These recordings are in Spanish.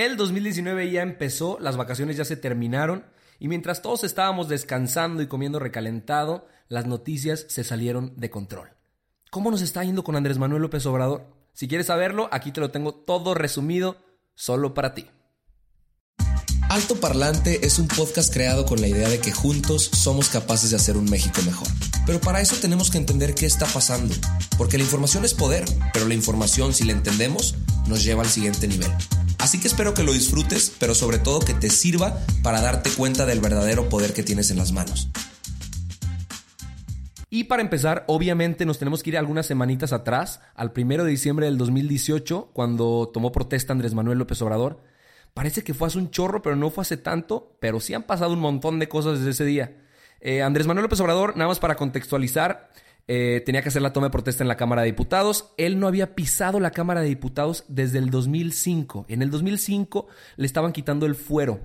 El 2019 ya empezó, las vacaciones ya se terminaron y mientras todos estábamos descansando y comiendo recalentado, las noticias se salieron de control. ¿Cómo nos está yendo con Andrés Manuel López Obrador? Si quieres saberlo, aquí te lo tengo todo resumido solo para ti. Alto Parlante es un podcast creado con la idea de que juntos somos capaces de hacer un México mejor. Pero para eso tenemos que entender qué está pasando, porque la información es poder, pero la información, si la entendemos, nos lleva al siguiente nivel. Así que espero que lo disfrutes, pero sobre todo que te sirva para darte cuenta del verdadero poder que tienes en las manos. Y para empezar, obviamente nos tenemos que ir algunas semanitas atrás, al primero de diciembre del 2018, cuando tomó protesta Andrés Manuel López Obrador. Parece que fue hace un chorro, pero no fue hace tanto, pero sí han pasado un montón de cosas desde ese día. Eh, Andrés Manuel López Obrador, nada más para contextualizar, eh, tenía que hacer la toma de protesta en la Cámara de Diputados. Él no había pisado la Cámara de Diputados desde el 2005. En el 2005 le estaban quitando el fuero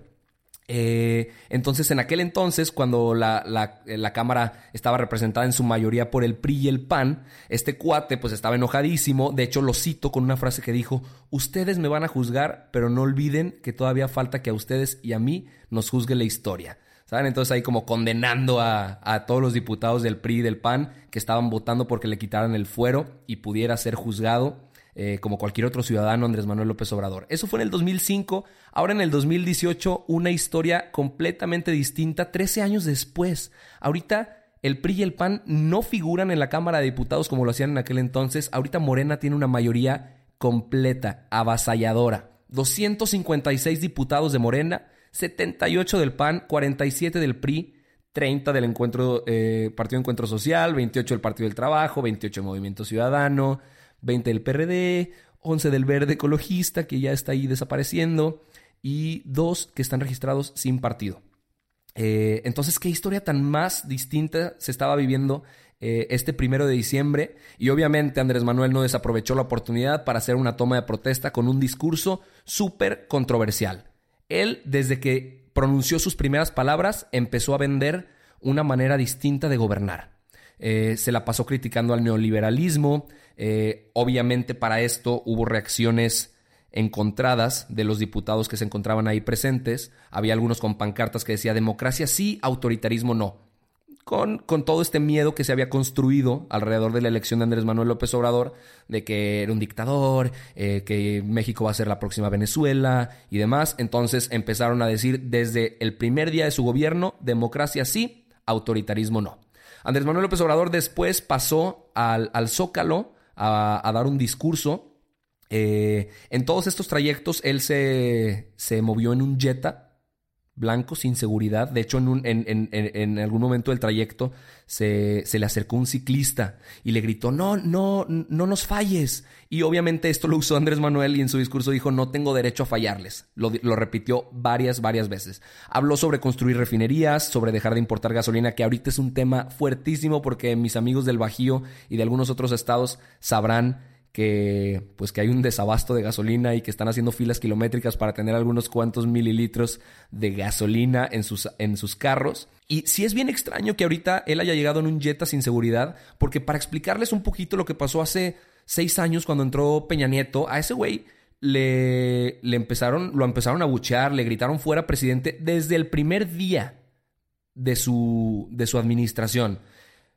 eh, entonces, en aquel entonces, cuando la, la, Cámara estaba representada en su mayoría por el PRI y el PAN, este cuate pues estaba enojadísimo. De hecho, lo cito con una frase que dijo, ustedes me van a juzgar, pero no olviden que todavía falta que a ustedes y a mí nos juzgue la historia. ¿Saben? Entonces ahí como condenando a, a todos los diputados del PRI y del PAN que estaban votando porque le quitaran el fuero y pudiera ser juzgado eh, como cualquier otro ciudadano Andrés Manuel López Obrador. Eso fue en el 2005, ahora en el 2018 una historia completamente distinta, 13 años después. Ahorita el PRI y el PAN no figuran en la Cámara de Diputados como lo hacían en aquel entonces, ahorita Morena tiene una mayoría completa, avasalladora. 256 diputados de Morena, 78 del PAN, 47 del PRI, 30 del encuentro, eh, Partido Encuentro Social, 28 del Partido del Trabajo, 28 del Movimiento Ciudadano, 20 del PRD, 11 del Verde Ecologista, que ya está ahí desapareciendo, y dos que están registrados sin partido. Eh, entonces, ¿qué historia tan más distinta se estaba viviendo eh, este primero de diciembre? Y obviamente Andrés Manuel no desaprovechó la oportunidad para hacer una toma de protesta con un discurso súper controversial. Él, desde que pronunció sus primeras palabras, empezó a vender una manera distinta de gobernar. Eh, se la pasó criticando al neoliberalismo. Eh, obviamente para esto hubo reacciones encontradas de los diputados que se encontraban ahí presentes. Había algunos con pancartas que decía democracia sí, autoritarismo no. Con, con, todo este miedo que se había construido alrededor de la elección de Andrés Manuel López Obrador, de que era un dictador, eh, que México va a ser la próxima Venezuela y demás. Entonces empezaron a decir desde el primer día de su gobierno, democracia sí, autoritarismo no. Andrés Manuel López Obrador después pasó al, Zócalo a, dar un discurso. Eh, en todos estos trayectos él se, se movió en un Jetta blanco sin seguridad. De hecho, en, en, algún momento del trayecto se, se, le acercó un ciclista y le gritó, no, no, no nos falles. Y obviamente esto lo usó Andrés Manuel y en su discurso dijo, no tengo derecho a fallarles. Lo, lo repitió varias, varias veces. Habló sobre construir refinerías, sobre dejar de importar gasolina, que ahorita es un tema fuertísimo porque mis amigos del Bajío y de algunos otros estados sabrán que pues que hay un desabasto de gasolina y que están haciendo filas kilométricas para tener algunos cuantos mililitros de gasolina en sus, en sus carros. Y sí es bien extraño que ahorita él haya llegado en un Jetta sin seguridad, porque para explicarles un poquito lo que pasó hace seis años cuando entró Peña Nieto, a ese güey le, le empezaron, lo empezaron a buchear, le gritaron fuera presidente desde el primer día de su, de su administración.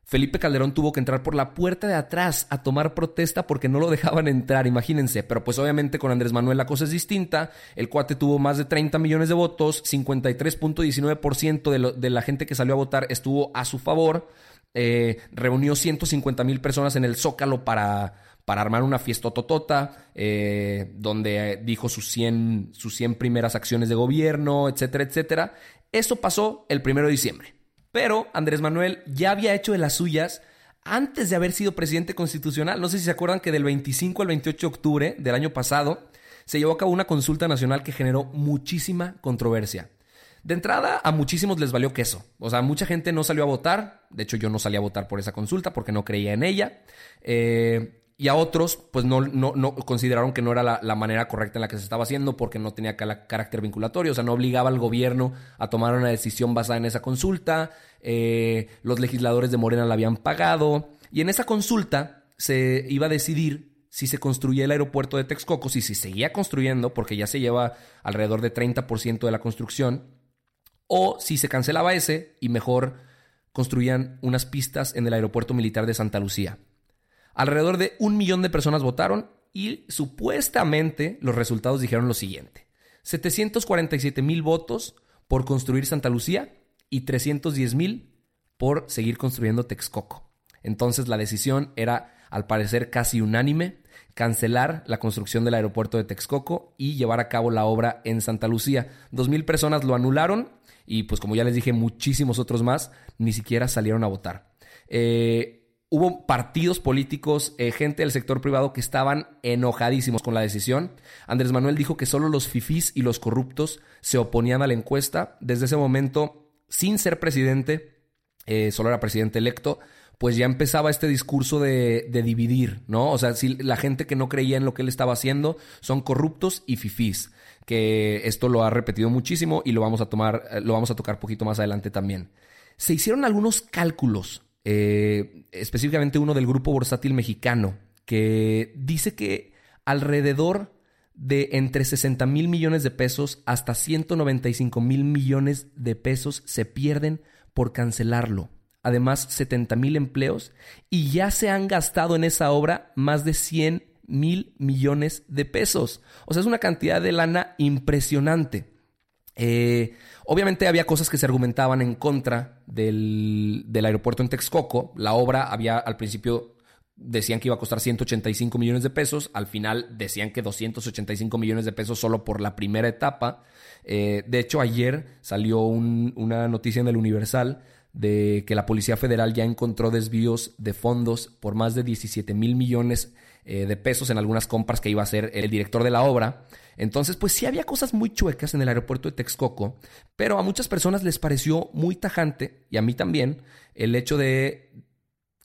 Felipe Calderón tuvo que entrar por la puerta de atrás a tomar protesta porque no lo dejaban entrar, imagínense. Pero pues obviamente con Andrés Manuel la cosa es distinta. El cuate tuvo más de 30 millones de votos, 53.19% de, de la gente que salió a votar estuvo a su favor. Eh, reunió 150 mil personas en el Zócalo para, para armar una fiesta totota, eh, donde dijo sus 100, sus 100 primeras acciones de gobierno, etcétera, etcétera. Eso pasó el primero de diciembre. Pero Andrés Manuel ya había hecho de las suyas antes de haber sido presidente constitucional. No sé si se acuerdan que del 25 al 28 de octubre del año pasado se llevó a cabo una consulta nacional que generó muchísima controversia. De entrada, a muchísimos les valió queso. O sea, mucha gente no salió a votar. De hecho, yo no salí a votar por esa consulta porque no creía en ella. Eh, y a otros, pues no, no, consideraron que no era la, manera correcta en la que se estaba haciendo porque no tenía carácter vinculatorio, o sea, no obligaba al gobierno a tomar una decisión basada en esa consulta. Eh, los legisladores de Morena la habían pagado. Y en esa consulta se iba a decidir si se construía el aeropuerto de Texcoco, si se seguía construyendo, porque ya se lleva alrededor de 30% de la construcción, o si se cancelaba ese y mejor construían unas pistas en el aeropuerto militar de Santa Lucía. Alrededor de un millón de personas votaron y supuestamente los resultados dijeron lo siguiente. 747 mil votos por construir Santa Lucía y 310 mil por seguir construyendo Texcoco. Entonces la decisión era, al parecer, casi unánime, cancelar la construcción del aeropuerto de Texcoco y llevar a cabo la obra en Santa Lucía. Dos mil personas lo anularon y pues como ya les dije, muchísimos otros más ni siquiera salieron a votar. Eh, hubo partidos políticos, eh, gente del sector privado que estaban enojadísimos con la decisión. Andrés Manuel dijo que solo los fifís y los corruptos se oponían a la encuesta. Desde ese momento, sin ser presidente, eh, solo era presidente electo, pues ya empezaba este discurso de, dividir, ¿no? O sea, si la gente que no creía en lo que él estaba haciendo son corruptos y fifís que esto lo ha repetido muchísimo y lo vamos a tomar, eh, lo vamos a tocar poquito más adelante también. Se hicieron algunos cálculos, eh, específicamente uno del grupo bursátil mexicano, que dice que alrededor de entre 60 mil millones de pesos hasta 195 mil millones de pesos se pierden por cancelarlo. Además, 70 mil empleos y ya se han gastado en esa obra más de 100 mil millones de pesos. O sea, es una cantidad de lana impresionante. Eh, obviamente había cosas que se argumentaban en contra del, del, aeropuerto en Texcoco. La obra había al principio decían que iba a costar 185 millones de pesos, al final decían que 285 millones de pesos solo por la primera etapa. Eh, de hecho, ayer salió una noticia en el Universal de que la Policía Federal ya encontró desvíos de fondos por más de 17 mil millones eh, de pesos en algunas compras que iba a hacer el director de la obra. Entonces, pues sí había cosas muy chuecas en el aeropuerto de Texcoco, pero a muchas personas les pareció muy tajante, y a mí también, el hecho de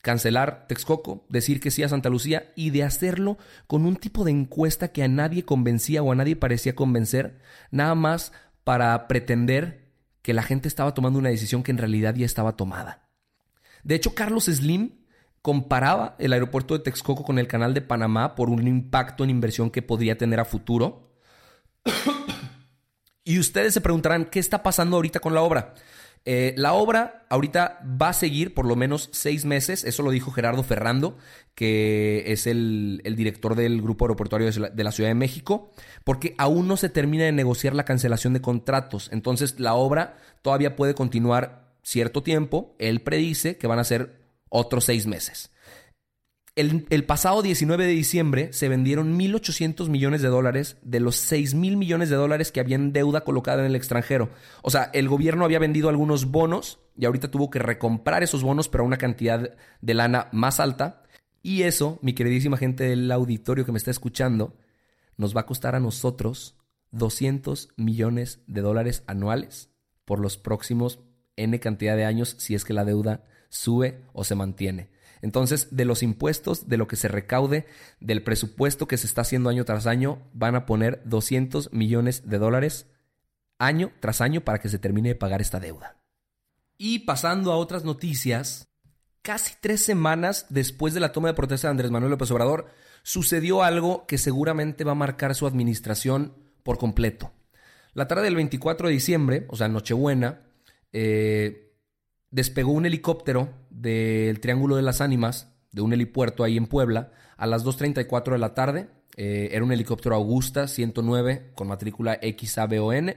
cancelar Texcoco, decir que sí a Santa Lucía y de hacerlo con un tipo de encuesta que a nadie convencía o a nadie parecía convencer, nada más para pretender que la gente estaba tomando una decisión que en realidad ya estaba tomada. De hecho, Carlos Slim comparaba el aeropuerto de Texcoco con el canal de Panamá por un impacto en inversión que podría tener a futuro. y ustedes se preguntarán, ¿qué está pasando ahorita con la obra? Eh, la obra ahorita va a seguir por lo menos seis meses, eso lo dijo Gerardo Ferrando, que es el, director del Grupo Aeroportuario de la Ciudad de México, porque aún no se termina de negociar la cancelación de contratos, entonces la obra todavía puede continuar cierto tiempo, él predice que van a ser otros seis meses. El, pasado 19 de diciembre se vendieron 1.800 millones de dólares de los 6.000 millones de dólares que habían deuda colocada en el extranjero. O sea, el gobierno había vendido algunos bonos y ahorita tuvo que recomprar esos bonos, pero a una cantidad de lana más alta. Y eso, mi queridísima gente del auditorio que me está escuchando, nos va a costar a nosotros 200 millones de dólares anuales por los próximos N cantidad de años si es que la deuda sube o se mantiene. Entonces, de los impuestos, de lo que se recaude, del presupuesto que se está haciendo año tras año, van a poner 200 millones de dólares año tras año para que se termine de pagar esta deuda. Y pasando a otras noticias, casi tres semanas después de la toma de protesta de Andrés Manuel López Obrador, sucedió algo que seguramente va a marcar su administración por completo. La tarde del 24 de diciembre, o sea, Nochebuena, eh, despegó un helicóptero del Triángulo de las Ánimas, de un helipuerto ahí en Puebla, a las 2.34 de la tarde. Eh, era un helicóptero Augusta 109 con matrícula XABON.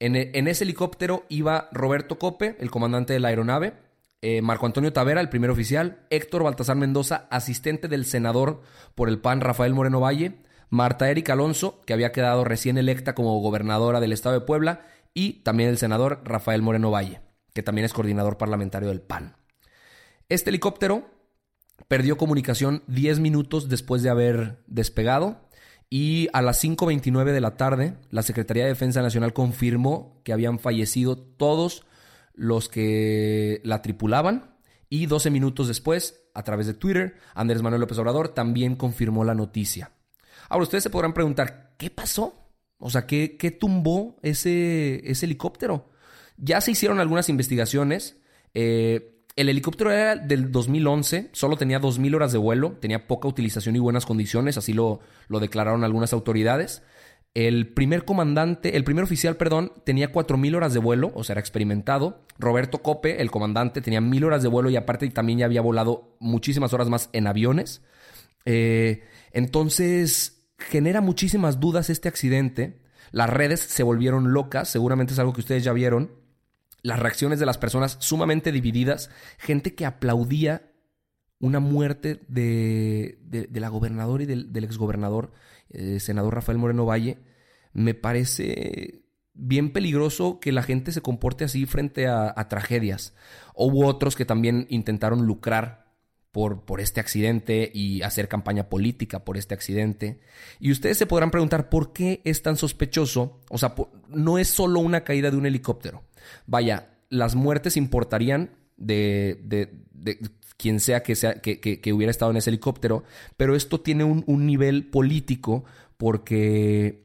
En, en, ese helicóptero iba Roberto Cope, el comandante de la aeronave, eh, Marco Antonio Tavera, el primer oficial, Héctor Baltasar Mendoza, asistente del senador por el PAN Rafael Moreno Valle, Marta Erika Alonso, que había quedado recién electa como gobernadora del estado de Puebla, y también el senador Rafael Moreno Valle que también es coordinador parlamentario del PAN. Este helicóptero perdió comunicación 10 minutos después de haber despegado y a las 5.29 de la tarde la Secretaría de Defensa Nacional confirmó que habían fallecido todos los que la tripulaban y 12 minutos después, a través de Twitter, Andrés Manuel López Obrador también confirmó la noticia. Ahora ustedes se podrán preguntar, ¿qué pasó? O sea, ¿qué, qué tumbó ese, ese helicóptero? Ya se hicieron algunas investigaciones. Eh, el helicóptero era del 2011, solo tenía 2.000 horas de vuelo, tenía poca utilización y buenas condiciones, así lo, lo declararon algunas autoridades. El primer comandante, el primer oficial, perdón, tenía 4.000 horas de vuelo, o sea, era experimentado. Roberto Cope, el comandante, tenía 1.000 horas de vuelo y aparte también ya había volado muchísimas horas más en aviones. Eh, entonces, genera muchísimas dudas este accidente. Las redes se volvieron locas, seguramente es algo que ustedes ya vieron las reacciones de las personas sumamente divididas, gente que aplaudía una muerte de, de, la gobernadora y del, exgobernador, eh, senador Rafael Moreno Valle, me parece bien peligroso que la gente se comporte así frente a, a tragedias. Hubo otros que también intentaron lucrar por, por, este accidente y hacer campaña política por este accidente. Y ustedes se podrán preguntar por qué es tan sospechoso. O sea, no es solo una caída de un helicóptero. Vaya, las muertes importarían de, de, quien sea que, sea que, hubiera estado en ese helicóptero, pero esto tiene un, nivel político porque,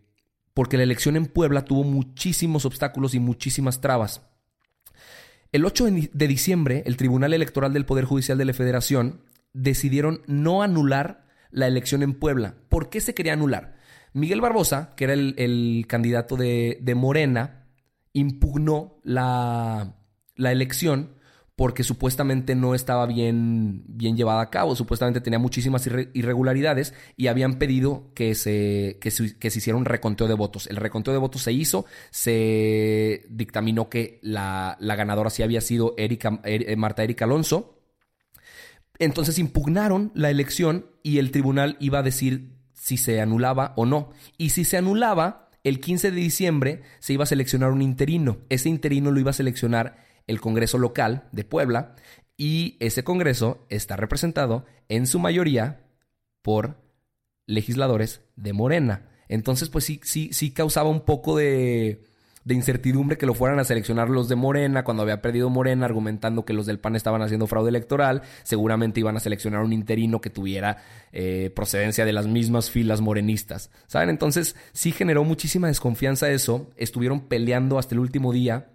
porque la elección en Puebla tuvo muchísimos obstáculos y muchísimas trabas. El 8 de diciembre, el Tribunal Electoral del Poder Judicial de la Federación decidieron no anular la elección en Puebla. ¿Por qué se quería anular? Miguel Barbosa, que era el, candidato de, de Morena, impugnó la, la elección porque supuestamente no estaba bien, bien llevada a cabo, supuestamente tenía muchísimas irregularidades y habían pedido que se, que se, hiciera un reconteo de votos. El reconteo de votos se hizo, se dictaminó que la, la ganadora sí había sido Erika, eh, Marta Erika Alonso. Entonces impugnaron la elección y el tribunal iba a decir si se anulaba o no. Y si se anulaba, el 15 de diciembre se iba a seleccionar un interino. Ese interino lo iba a seleccionar el Congreso local de Puebla y ese Congreso está representado en su mayoría por legisladores de Morena. Entonces, pues sí, sí, sí causaba un poco de, de incertidumbre que lo fueran a seleccionar los de Morena cuando había perdido Morena, argumentando que los del PAN estaban haciendo fraude electoral. Seguramente iban a seleccionar un interino que tuviera eh, procedencia de las mismas filas morenistas. ¿Saben? Entonces sí generó muchísima desconfianza eso. Estuvieron peleando hasta el último día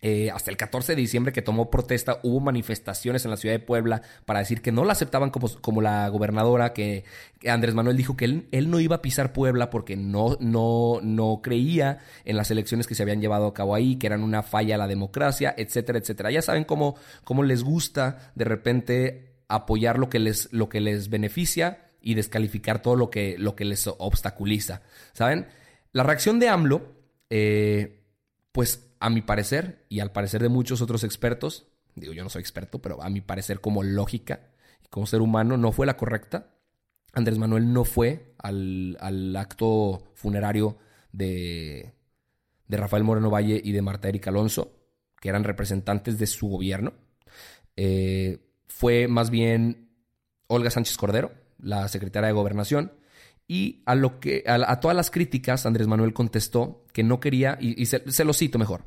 eh, hasta el 14 de diciembre que tomó protesta, hubo manifestaciones en la ciudad de Puebla para decir que no la aceptaban como, como la gobernadora, que, Andrés Manuel dijo que él, él, no iba a pisar Puebla porque no, no, no creía en las elecciones que se habían llevado a cabo ahí, que eran una falla a la democracia, etcétera, etcétera. Ya saben cómo, cómo les gusta de repente apoyar lo que les, lo que les beneficia y descalificar todo lo que, lo que les obstaculiza. ¿Saben? La reacción de AMLO, eh, pues a mi parecer y al parecer de muchos otros expertos, digo yo no soy experto, pero a mi parecer como lógica y como ser humano no fue la correcta. Andrés Manuel no fue al, acto funerario de, de Rafael Moreno Valle y de Marta Erika Alonso, que eran representantes de su gobierno. Eh, fue más bien Olga Sánchez Cordero, la secretaria de Gobernación, y a, lo que, a, todas las críticas, Andrés Manuel contestó que no quería, y, se, lo cito mejor,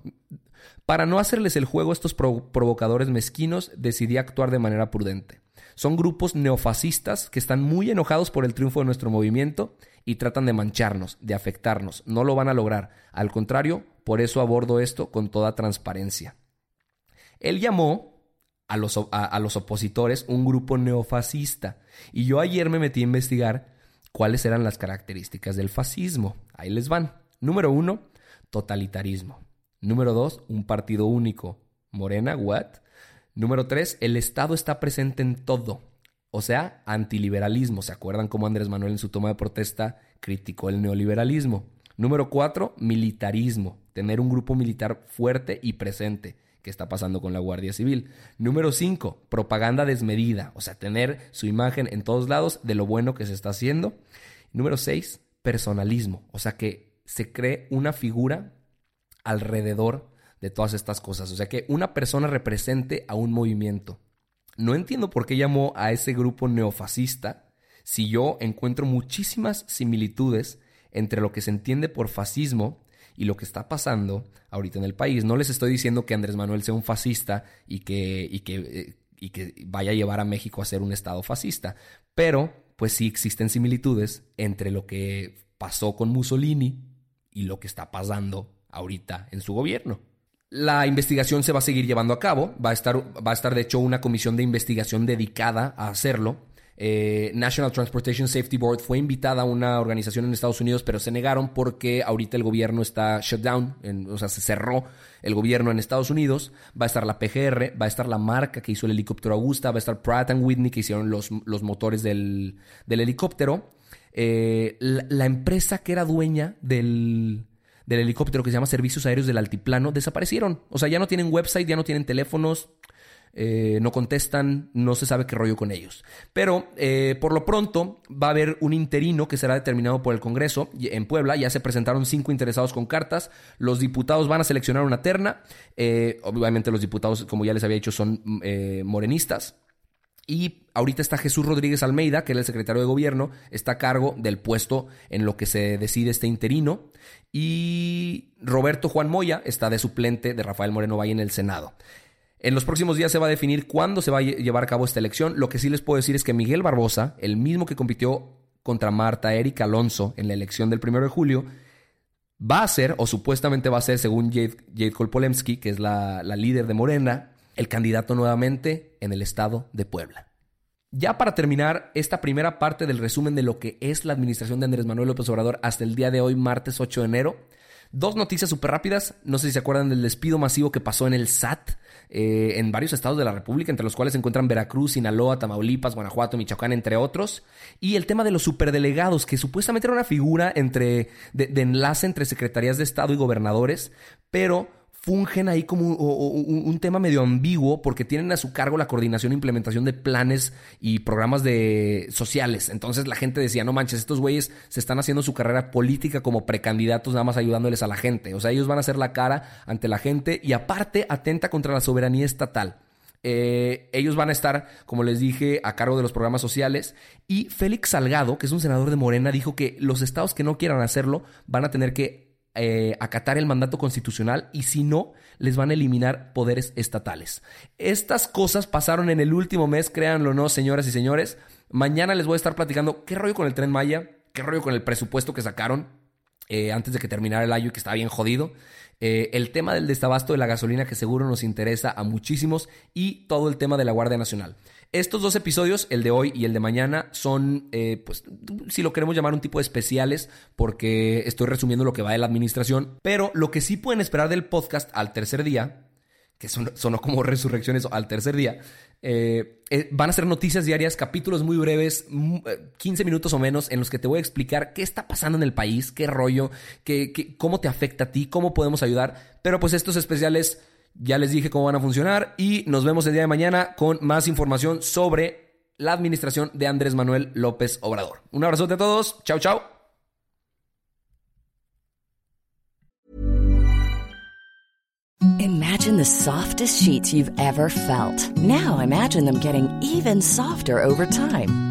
para no hacerles el juego a estos provocadores mezquinos, decidí actuar de manera prudente. Son grupos neofascistas que están muy enojados por el triunfo de nuestro movimiento y tratan de mancharnos, de afectarnos. No lo van a lograr. Al contrario, por eso abordo esto con toda transparencia. Él llamó a los, a los opositores un grupo neofascista. Y yo ayer me metí a investigar cuáles eran las características del fascismo. Ahí les van. Número uno, totalitarismo. Número dos, un partido único. Morena, what? Número tres, el Estado está presente en todo. O sea, antiliberalismo. ¿Se acuerdan cómo Andrés Manuel en su toma de protesta criticó el neoliberalismo? Número cuatro, militarismo. Tener un grupo militar fuerte y presente que está pasando con la Guardia Civil. Número 5, propaganda desmedida, o sea, tener su imagen en todos lados de lo bueno que se está haciendo. Número 6, personalismo, o sea, que se cree una figura alrededor de todas estas cosas, o sea, que una persona represente a un movimiento. No entiendo por qué llamó a ese grupo neofascista si yo encuentro muchísimas similitudes entre lo que se entiende por fascismo y lo que está pasando ahorita en el país. No les estoy diciendo que Andrés Manuel sea un fascista y que, y que, eh, y que vaya a llevar a México a ser un Estado fascista, pero pues sí existen similitudes entre lo que pasó con Mussolini y lo que está pasando ahorita en su gobierno. La investigación se va a seguir llevando a cabo, va a estar, va a estar de hecho una comisión de investigación dedicada a hacerlo. Eh, National Transportation Safety Board fue invitada a una organización en Estados Unidos, pero se negaron porque ahorita el gobierno está shut down, o sea, se cerró el gobierno en Estados Unidos. Va a estar la PGR, va a estar la marca que hizo el helicóptero Augusta, va a estar Pratt Whitney que hicieron los, los motores del, helicóptero. Eh, la, empresa que era dueña del, del helicóptero que se llama Servicios Aéreos del Altiplano desaparecieron. O sea, ya no tienen website, ya no tienen teléfonos, eh, no contestan, no se sabe qué rollo con ellos. Pero eh, por lo pronto va a haber un interino que será determinado por el Congreso en Puebla. Ya se presentaron cinco interesados con cartas. Los diputados van a seleccionar una terna. Eh, obviamente los diputados, como ya les había dicho, son morenistas. Y ahorita está Jesús Rodríguez Almeida, que es el secretario de gobierno, está a cargo del puesto en lo que se decide este interino. Y Roberto Juan Moya está de suplente de Rafael Moreno Valle en el Senado. En los próximos días se va a definir cuándo se va a llevar a cabo esta elección. Lo que sí les puedo decir es que Miguel Barbosa, el mismo que compitió contra Marta Erika Alonso en la elección del 1 de julio, va a ser, o supuestamente va a ser, según Jade, Jade Kolpolemsky, que es la, la líder de Morena, el candidato nuevamente en el estado de Puebla. Ya para terminar esta primera parte del resumen de lo que es la administración de Andrés Manuel López Obrador hasta el día de hoy, martes 8 de enero, Dos noticias súper rápidas. No sé si se acuerdan del despido masivo que pasó en el SAT eh, en varios estados de la República, entre los cuales se encuentran Veracruz, Sinaloa, Tamaulipas, Guanajuato, Michoacán, entre otros. Y el tema de los superdelegados, que supuestamente era una figura entre, de enlace entre secretarías de Estado y gobernadores, pero fungen ahí como un, tema medio ambiguo porque tienen a su cargo la coordinación e implementación de planes y programas de sociales. Entonces la gente decía, no manches, estos güeyes se están haciendo su carrera política como precandidatos nada más ayudándoles a la gente. O sea, ellos van a ser la cara ante la gente y aparte atenta contra la soberanía estatal. Eh, ellos van a estar, como les dije, a cargo de los programas sociales. Y Félix Salgado, que es un senador de Morena, dijo que los estados que no quieran hacerlo van a tener que eh, acatar el mandato constitucional y si no, les van a eliminar poderes estatales. Estas cosas pasaron en el último mes, créanlo o no, señoras y señores. Mañana les voy a estar platicando qué rollo con el tren Maya, qué rollo con el presupuesto que sacaron eh, antes de que terminara el año y que estaba bien jodido. Eh, el tema del desabasto de la gasolina que seguro nos interesa a muchísimos y todo el tema de la Guardia Nacional. Estos dos episodios, el de hoy y el de mañana, son, eh, pues, si lo queremos llamar un tipo de especiales, porque estoy resumiendo lo que va de la administración. Pero lo que sí pueden esperar del podcast al tercer día, que son, sonó como resurrecciones al tercer día, eh, eh, van a ser noticias diarias, capítulos muy breves, 15 minutos o menos, en los que te voy a explicar qué está pasando en el país, qué rollo, qué, cómo te afecta a ti, cómo podemos ayudar. Pero pues estos especiales ya les dije cómo van a funcionar y nos vemos el día de mañana con más información sobre la administración de Andrés Manuel López Obrador. Un abrazote a todos. Chao, chao. Imagine the softest sheets you've ever felt. Now imagine them getting even softer over time.